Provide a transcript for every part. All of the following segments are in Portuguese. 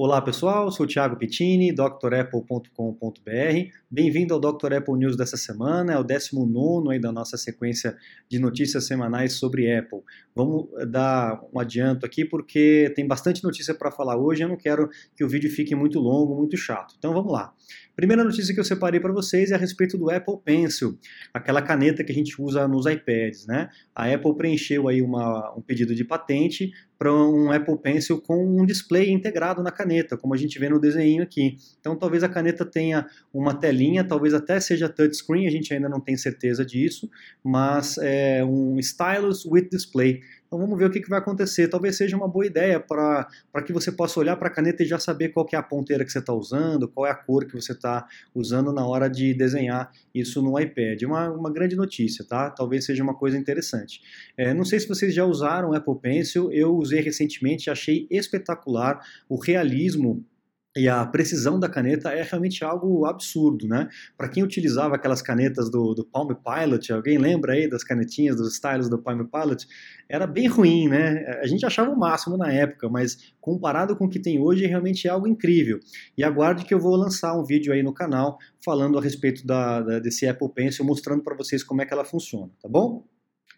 Olá pessoal, sou o Thiago Pittini, drapple.com.br. Bem-vindo ao Dr. Apple News dessa semana, é o 19 aí da nossa sequência de notícias semanais sobre Apple. Vamos eh, dar um adianto aqui porque tem bastante notícia para falar hoje, eu não quero que o vídeo fique muito longo, muito chato. Então vamos lá. Primeira notícia que eu separei para vocês é a respeito do Apple Pencil, aquela caneta que a gente usa nos iPads, né? A Apple preencheu aí uma, um pedido de patente para um Apple Pencil com um display integrado na caneta, como a gente vê no desenho aqui. Então talvez a caneta tenha uma telinha, talvez até seja touchscreen, a gente ainda não tem certeza disso, mas é um stylus with display. Então vamos ver o que, que vai acontecer. Talvez seja uma boa ideia para que você possa olhar para a caneta e já saber qual é a ponteira que você está usando, qual é a cor que você está usando na hora de desenhar isso no iPad. Uma, uma grande notícia, tá? Talvez seja uma coisa interessante. É, não sei se vocês já usaram o Apple Pencil, eu usei recentemente, achei espetacular o realismo e a precisão da caneta é realmente algo absurdo, né? Para quem utilizava aquelas canetas do, do Palm Pilot, alguém lembra aí das canetinhas, dos stylos do Palm Pilot? Era bem ruim, né? A gente achava o máximo na época, mas comparado com o que tem hoje, realmente é algo incrível. E aguarde que eu vou lançar um vídeo aí no canal falando a respeito da, da desse Apple Pencil, mostrando para vocês como é que ela funciona, tá bom?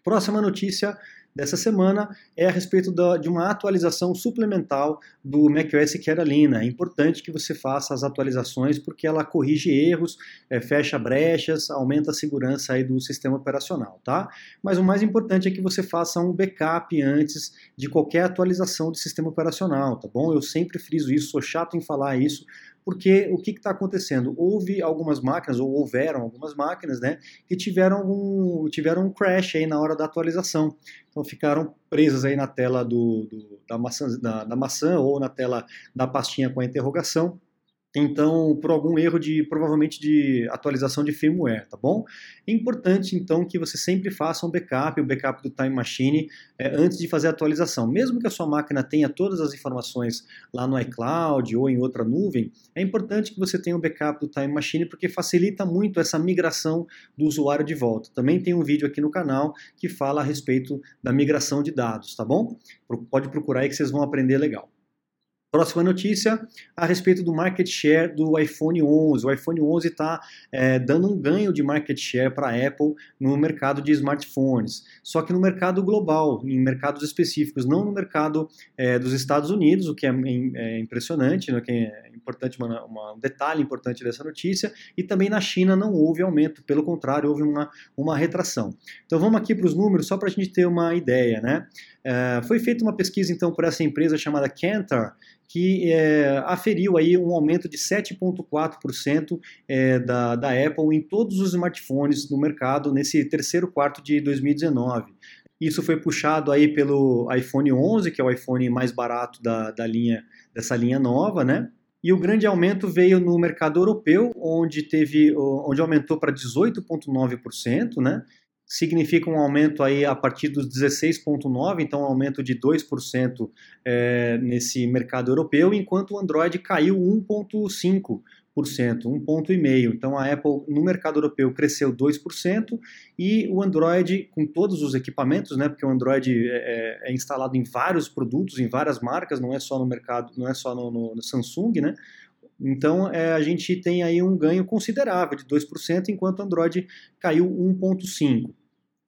Próxima notícia dessa semana é a respeito da, de uma atualização suplementar do macOS Catalina. É importante que você faça as atualizações porque ela corrige erros, é, fecha brechas, aumenta a segurança aí do sistema operacional, tá? Mas o mais importante é que você faça um backup antes de qualquer atualização do sistema operacional, tá bom? Eu sempre friso isso, sou chato em falar isso, porque o que está acontecendo? Houve algumas máquinas, ou houveram algumas máquinas, né, que tiveram, algum, tiveram um crash aí na hora da atualização. Então ficaram presas aí na tela do, do da, maçã, da, da maçã ou na tela da pastinha com a interrogação então, por algum erro de provavelmente de atualização de firmware, tá bom? É importante então que você sempre faça um backup, o backup do Time Machine é, antes de fazer a atualização. Mesmo que a sua máquina tenha todas as informações lá no iCloud ou em outra nuvem, é importante que você tenha um backup do Time Machine porque facilita muito essa migração do usuário de volta. Também tem um vídeo aqui no canal que fala a respeito da migração de dados, tá bom? Pode procurar aí que vocês vão aprender legal. Próxima notícia a respeito do market share do iPhone 11. O iPhone 11 está é, dando um ganho de market share para a Apple no mercado de smartphones, só que no mercado global, em mercados específicos, não no mercado é, dos Estados Unidos, o que é, é impressionante, né, que é importante, uma, uma, um detalhe importante dessa notícia, e também na China não houve aumento, pelo contrário, houve uma, uma retração. Então vamos aqui para os números, só para a gente ter uma ideia. Né? É, foi feita uma pesquisa então por essa empresa chamada Kantar, que é, aferiu aí um aumento de 7,4% é, da, da Apple em todos os smartphones no mercado nesse terceiro quarto de 2019. Isso foi puxado aí pelo iPhone 11, que é o iPhone mais barato da, da linha dessa linha nova, né? E o grande aumento veio no mercado europeu, onde teve, onde aumentou para 18,9%, né? Significa um aumento aí a partir dos 16,9%, então um aumento de 2% é, nesse mercado europeu, enquanto o Android caiu 1,5%. 1,5%. Então a Apple no mercado europeu cresceu 2% e o Android, com todos os equipamentos, né, porque o Android é, é, é instalado em vários produtos, em várias marcas, não é só no mercado, não é só no, no, no Samsung, né? Então é, a gente tem aí um ganho considerável de 2%, enquanto o Android caiu 1,5%.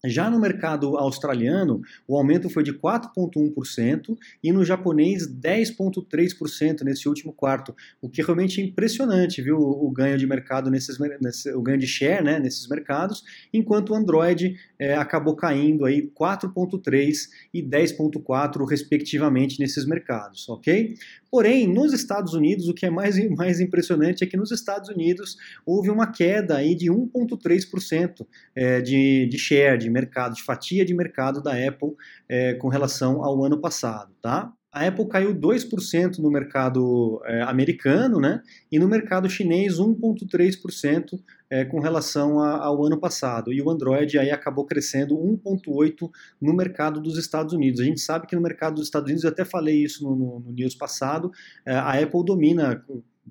Já no mercado australiano, o aumento foi de 4,1% e no japonês 10,3% nesse último quarto, o que realmente é impressionante, viu? O ganho de mercado nesses, nesse, o ganho de share, né, nesses mercados, enquanto o Android é, acabou caindo aí 4,3 e 10,4 respectivamente nesses mercados, ok? Porém, nos Estados Unidos, o que é mais, mais impressionante é que nos Estados Unidos houve uma queda aí de 1,3% é, de, de share, de mercado, de fatia de mercado da Apple é, com relação ao ano passado, tá? A Apple caiu 2% no mercado é, americano, né? E no mercado chinês 1,3% é, com relação a, ao ano passado. E o Android aí acabou crescendo 1,8% no mercado dos Estados Unidos. A gente sabe que no mercado dos Estados Unidos, eu até falei isso no, no, no news passado, é, a Apple domina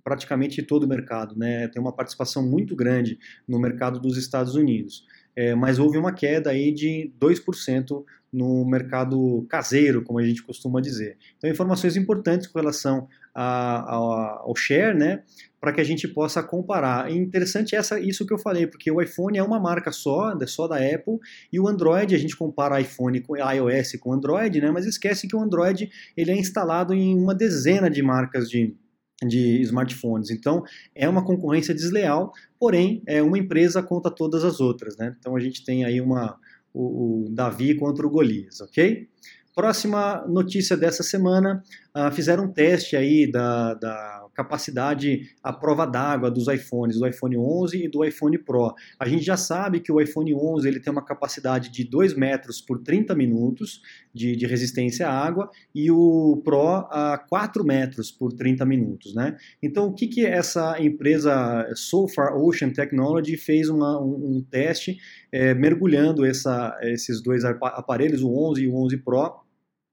praticamente todo o mercado, né? Tem uma participação muito grande no mercado dos Estados Unidos. É, mas houve uma queda aí de 2% no mercado caseiro, como a gente costuma dizer. Então, informações importantes com relação ao share, né? Para que a gente possa comparar. É interessante essa, isso que eu falei, porque o iPhone é uma marca só, só da Apple, e o Android, a gente compara iPhone com iOS com Android, né? Mas esquece que o Android ele é instalado em uma dezena de marcas de, de smartphones. Então, é uma concorrência desleal, porém, é uma empresa contra todas as outras, né? Então, a gente tem aí uma, o, o Davi contra o Golias, ok? Próxima notícia dessa semana, uh, fizeram um teste aí da, da capacidade à prova d'água dos iPhones, do iPhone 11 e do iPhone Pro. A gente já sabe que o iPhone 11 ele tem uma capacidade de 2 metros por 30 minutos de, de resistência à água e o Pro a 4 metros por 30 minutos. Né? Então, o que, que essa empresa Far Ocean Technology fez uma, um, um teste é, mergulhando essa, esses dois aparelhos, o 11 e o 11 Pro,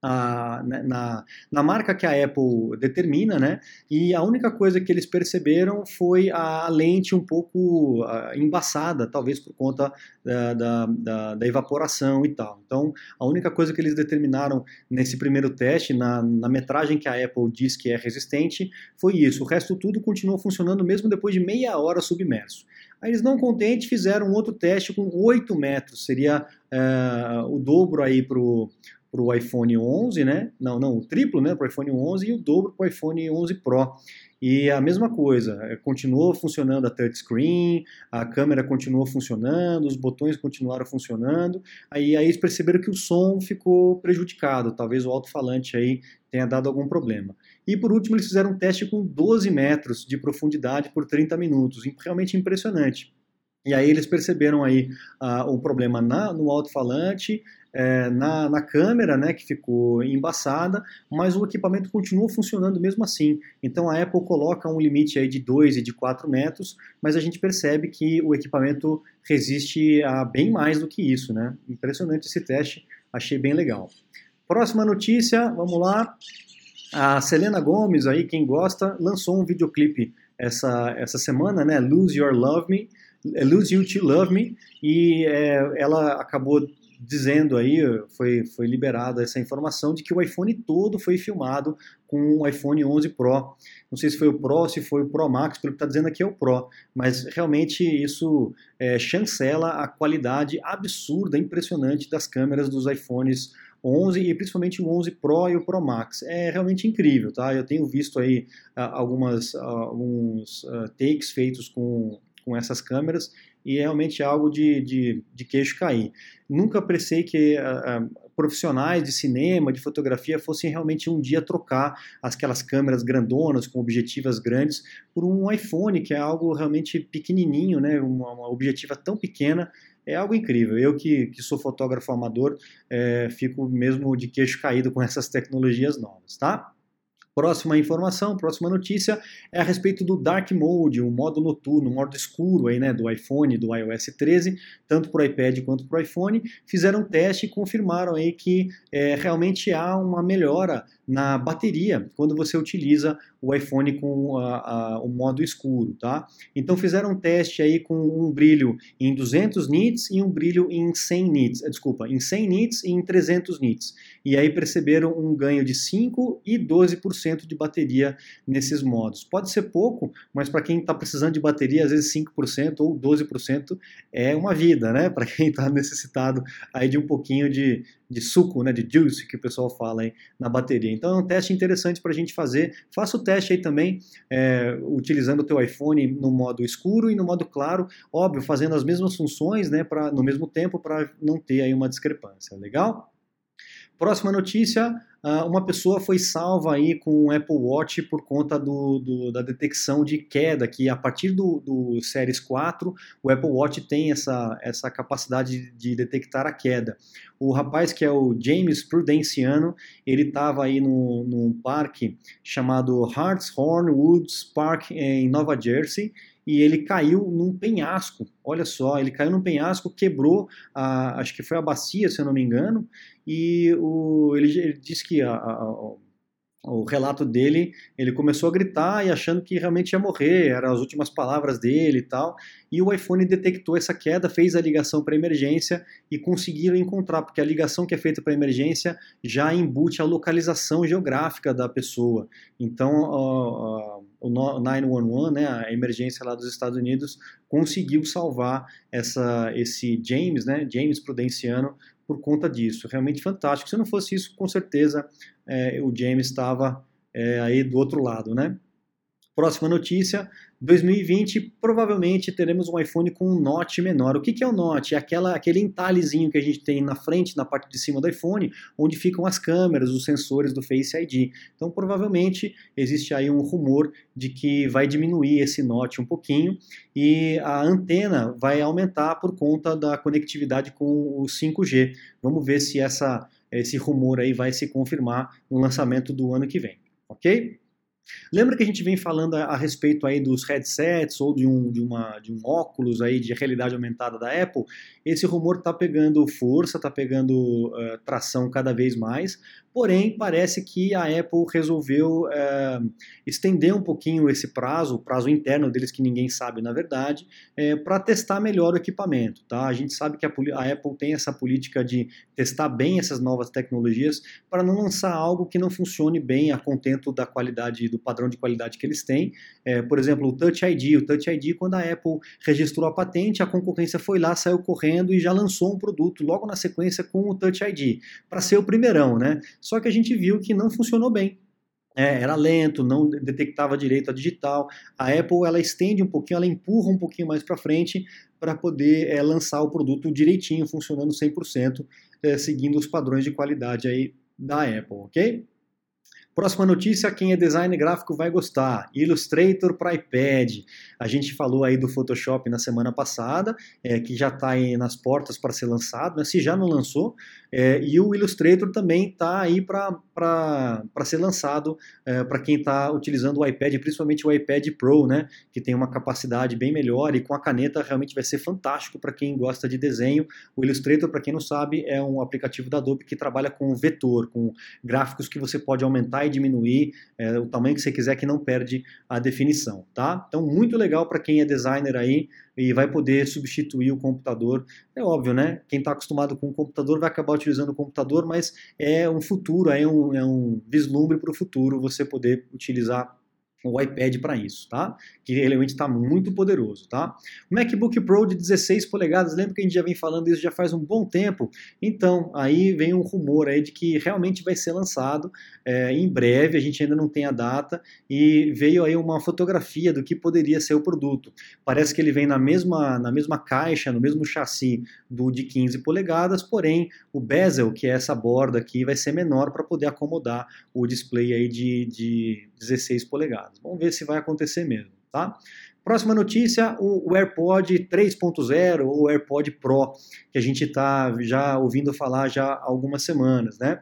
a, né, na, na marca que a Apple determina, né? E a única coisa que eles perceberam foi a lente um pouco uh, embaçada, talvez por conta da, da, da, evaporação e tal. Então, a única coisa que eles determinaram nesse primeiro teste, na, na metragem que a Apple diz que é resistente, foi isso. O resto tudo continuou funcionando mesmo depois de meia hora submerso. Aí eles não contentes fizeram outro teste com 8 metros, seria uh, o dobro aí para o para o iPhone 11, né? Não, não, o triplo, né, para o iPhone 11 e o dobro para o iPhone 11 Pro. E a mesma coisa, é, continuou funcionando a touchscreen, a câmera continuou funcionando, os botões continuaram funcionando. Aí, aí eles perceberam que o som ficou prejudicado, talvez o alto-falante aí tenha dado algum problema. E por último, eles fizeram um teste com 12 metros de profundidade por 30 minutos, realmente impressionante. E aí eles perceberam aí uh, um problema na, no alto-falante, é, na, na, câmera, né, que ficou embaçada, mas o equipamento continua funcionando mesmo assim. Então a Apple coloca um limite aí de 2 e de 4 metros, mas a gente percebe que o equipamento resiste a bem mais do que isso. Né? Impressionante esse teste, achei bem legal. Próxima notícia, vamos lá. A Selena Gomes, aí, quem gosta, lançou um videoclipe essa, essa semana, né? Lose Your Love Me. Lose You to Love Me, e é, ela acabou dizendo aí, foi, foi liberada essa informação de que o iPhone todo foi filmado com o iPhone 11 Pro. Não sei se foi o Pro, se foi o Pro Max, pelo que está dizendo aqui é o Pro, mas realmente isso é, chancela a qualidade absurda, impressionante das câmeras dos iPhones 11 e principalmente o 11 Pro e o Pro Max. É realmente incrível, tá? Eu tenho visto aí uh, algumas, uh, alguns uh, takes feitos com, com essas câmeras e é realmente algo de, de, de queixo cair. Nunca apreciei que uh, uh, profissionais de cinema, de fotografia, fossem realmente um dia trocar aquelas câmeras grandonas, com objetivas grandes, por um iPhone, que é algo realmente pequenininho, né? uma, uma objetiva tão pequena, é algo incrível. Eu que, que sou fotógrafo amador, é, fico mesmo de queixo caído com essas tecnologias novas, tá? Próxima informação, próxima notícia é a respeito do Dark Mode, o modo noturno, o modo escuro aí, né, do iPhone, do iOS 13, tanto para o iPad quanto para o iPhone. Fizeram um teste e confirmaram aí que é, realmente há uma melhora na bateria quando você utiliza o iPhone com a, a, o modo escuro, tá? Então fizeram um teste aí com um brilho em 200 nits e um brilho em 100 nits, eh, desculpa, em 100 nits e em 300 nits. E aí perceberam um ganho de 5 e 12% de bateria nesses modos. Pode ser pouco, mas para quem está precisando de bateria, às vezes 5% ou 12% é uma vida, né? Para quem está necessitado aí de um pouquinho de, de suco, né, de juice, que o pessoal fala aí na bateria. Então é um teste interessante para a gente fazer. Faça o teste aí também, é, utilizando o teu iPhone no modo escuro e no modo claro, óbvio, fazendo as mesmas funções, né, pra, no mesmo tempo, para não ter aí uma discrepância. Legal? Próxima notícia, ah, uma pessoa foi salva aí com o Apple Watch por conta do, do, da detecção de queda, que a partir do, do Series 4, o Apple Watch tem essa, essa capacidade de detectar a queda. O rapaz que é o James Prudenciano, ele estava aí no, num parque chamado Hartshorn Woods Park em Nova Jersey, e ele caiu num penhasco. Olha só, ele caiu num penhasco, quebrou, a, acho que foi a bacia, se eu não me engano, e o, ele, ele disse que a, a, o relato dele, ele começou a gritar e achando que realmente ia morrer, eram as últimas palavras dele e tal. E o iPhone detectou essa queda, fez a ligação para emergência e conseguiram encontrar, porque a ligação que é feita para emergência já embute a localização geográfica da pessoa. Então, uh, o 911, né, a emergência lá dos Estados Unidos, conseguiu salvar essa, esse James, né, James Prudenciano, por conta disso. Realmente fantástico. Se não fosse isso, com certeza é, o James estava é, aí do outro lado, né? Próxima notícia: 2020 provavelmente teremos um iPhone com um notch menor. O que, que é o notch? É aquela, aquele entalhezinho que a gente tem na frente, na parte de cima do iPhone, onde ficam as câmeras, os sensores do Face ID. Então, provavelmente existe aí um rumor de que vai diminuir esse notch um pouquinho e a antena vai aumentar por conta da conectividade com o 5G. Vamos ver se essa, esse rumor aí vai se confirmar no lançamento do ano que vem, ok? Lembra que a gente vem falando a, a respeito aí dos headsets ou de um, de, uma, de um óculos aí de realidade aumentada da Apple? Esse rumor está pegando força, está pegando uh, tração cada vez mais, Porém, parece que a Apple resolveu é, estender um pouquinho esse prazo, o prazo interno deles que ninguém sabe na verdade, é, para testar melhor o equipamento. Tá? A gente sabe que a, a, Apple tem essa política de testar bem essas novas tecnologias para não lançar algo que não funcione bem a contento da qualidade, do padrão de qualidade que eles têm. É, por exemplo, o Touch ID. O Touch ID, quando a Apple registrou a patente, a concorrência foi lá, saiu correndo e já lançou um produto logo na sequência com o Touch ID, para ser o primeirão, né? Só que a gente viu que não funcionou bem. É, era lento, não detectava direito a digital. A Apple ela estende um pouquinho, ela empurra um pouquinho mais para frente para poder é, lançar o produto direitinho, funcionando 100%, é, seguindo os padrões de qualidade aí da Apple, ok? Próxima notícia, quem é design gráfico vai gostar. Illustrator para iPad. A gente falou aí do Photoshop na semana passada, é, que já está aí nas portas para ser lançado, né? se já não lançou. É, e o Illustrator também está aí para ser lançado é, para quem está utilizando o iPad, principalmente o iPad Pro, né? que tem uma capacidade bem melhor e com a caneta realmente vai ser fantástico para quem gosta de desenho. O Illustrator, para quem não sabe, é um aplicativo da Adobe que trabalha com vetor, com gráficos que você pode aumentar aumentar e diminuir é, o tamanho que você quiser que não perde a definição, tá? Então, muito legal para quem é designer aí e vai poder substituir o computador. É óbvio, né? Quem está acostumado com o computador vai acabar utilizando o computador, mas é um futuro, é um, é um vislumbre para o futuro você poder utilizar o iPad para isso, tá? Que realmente está muito poderoso, tá? O MacBook Pro de 16 polegadas, lembra que a gente já vem falando isso já faz um bom tempo? Então, aí vem um rumor aí de que realmente vai ser lançado é, em breve, a gente ainda não tem a data, e veio aí uma fotografia do que poderia ser o produto. Parece que ele vem na mesma, na mesma caixa, no mesmo chassi do de 15 polegadas, porém o bezel, que é essa borda aqui, vai ser menor para poder acomodar o display aí de, de 16 polegadas. Vamos ver se vai acontecer mesmo, tá? Próxima notícia, o, AirPod 3.0 ou AirPod Pro, que a gente está já ouvindo falar já há algumas semanas, né?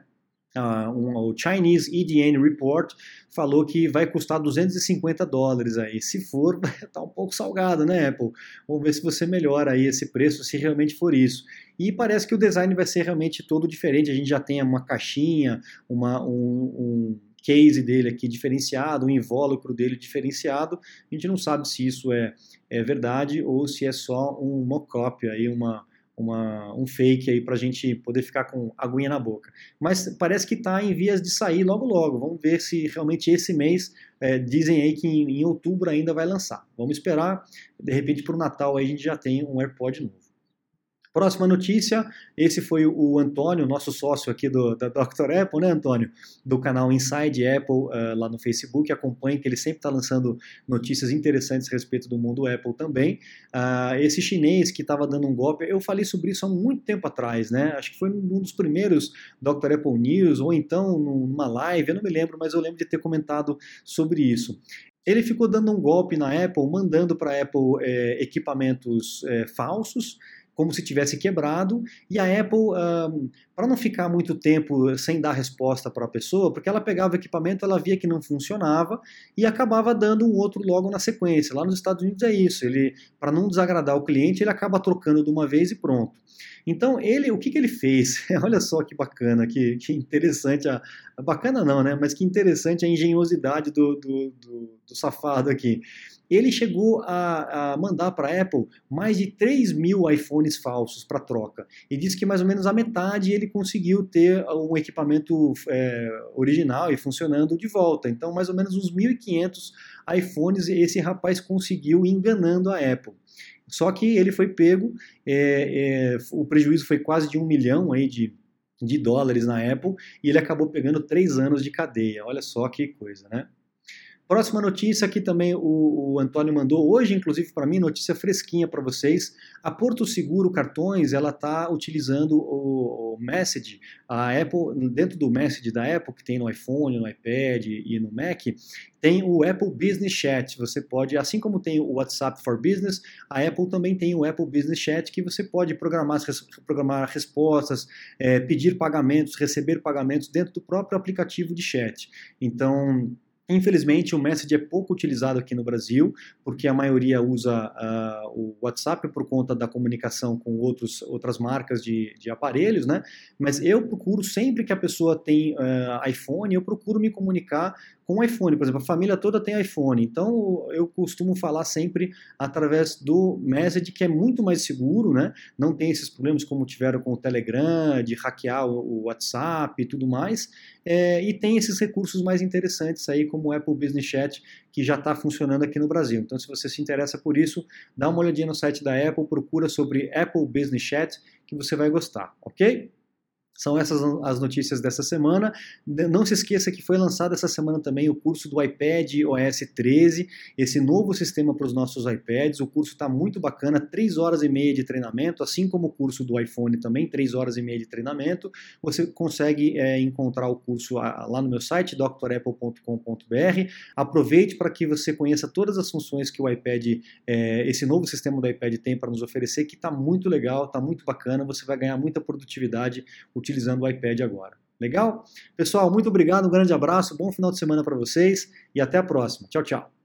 Uh, um, o Chinese EDN Report falou que vai custar 250 dólares aí. Se for, tá um pouco salgado, né, Apple? Vamos ver se você melhora aí esse preço, se realmente for isso. E parece que o design vai ser realmente todo diferente. A gente já tem uma caixinha, uma, um, um case dele aqui diferenciado, o invólucro dele diferenciado. A gente não sabe se isso é, é verdade ou se é só um mock-up, aí uma, uma, um fake aí para a gente poder ficar com aguinha na boca. Mas parece que está em vias de sair logo logo. Vamos ver se realmente esse mês é, dizem aí que em, em, outubro ainda vai lançar. Vamos esperar. De repente para o Natal aí a gente já tem um AirPod novo. Próxima notícia, esse foi o Antônio, nosso sócio aqui do, da Dr. Apple, né, Antônio? Do canal Inside Apple uh, lá no Facebook. Acompanhe que ele sempre está lançando notícias interessantes a respeito do mundo Apple também. Uh, esse chinês que estava dando um golpe, eu falei sobre isso há muito tempo atrás, né? Acho que foi um dos primeiros Dr. Apple News, ou então numa live, eu não me lembro, mas eu lembro de ter comentado sobre isso ele ficou dando um golpe na Apple, mandando para a Apple é, equipamentos é, falsos, como se tivesse quebrado, e a Apple para não ficar muito tempo sem dar resposta para a pessoa, porque ela pegava o equipamento, ela via que não funcionava e acabava dando um outro logo na sequência. Lá nos Estados Unidos é isso, ele para não desagradar o cliente, ele acaba trocando de uma vez e pronto. Então, ele, o que, que ele fez? Olha só que bacana, que, que interessante, a, bacana não, né? Mas que interessante a engenhosidade do, do, do, do safado aqui ele chegou a, a mandar para a Apple mais de 3 mil iPhones falsos para troca. E disse que mais ou menos a metade ele conseguiu ter um equipamento é, original e funcionando de volta. Então, mais ou menos uns 1.500 iPhones esse rapaz conseguiu enganando a Apple. Só que ele foi pego, é, é, o prejuízo foi quase de um milhão aí de, de dólares na Apple e ele acabou pegando três anos de cadeia. Olha só que coisa, né? Próxima notícia aqui também o, o Antônio mandou hoje, inclusive para mim, notícia fresquinha para vocês. A Porto Seguro Cartões ela está utilizando o, o, Message, a Apple dentro do Message da Apple que tem no iPhone, no iPad e no Mac, tem o Apple Business Chat. Você pode, assim como tem o WhatsApp for Business, a Apple também tem o Apple Business Chat que você pode programar, programar respostas, é, pedir pagamentos, receber pagamentos dentro do próprio aplicativo de chat. Então Infelizmente, o Message é pouco utilizado aqui no Brasil, porque a maioria usa uh, o WhatsApp por conta da comunicação com outros, outras marcas de, de aparelhos, né? Mas eu procuro, sempre que a pessoa tem uh, iPhone, eu procuro me comunicar com iPhone, por exemplo, a família toda tem iPhone, então eu costumo falar sempre através do Message, que é muito mais seguro, né? Não tem esses problemas como tiveram com o Telegram, de hackear o WhatsApp e tudo mais, é, e tem esses recursos mais interessantes aí, como o Apple Business Chat, que já está funcionando aqui no Brasil. Então, se você se interessa por isso, dá uma olhadinha no site da Apple, procura sobre Apple Business Chat, que você vai gostar, ok? São essas as notícias dessa semana. Não se esqueça que foi lançado essa semana também o curso do iPad OS 13, esse novo sistema para os nossos iPads. O curso está muito bacana, 3 horas e meia de treinamento, assim como o curso do iPhone também, 3 horas e meia de treinamento. Você consegue é, encontrar o curso lá no meu site, drapple.com.br. Aproveite para que você conheça todas as funções que o iPad, é, esse novo sistema do iPad tem para nos oferecer, que está muito legal, está muito bacana. Você vai ganhar muita produtividade utilizando o iPad agora. Legal? Pessoal, muito obrigado, um grande abraço, bom final de semana para vocês e até a próxima. Tchau, tchau.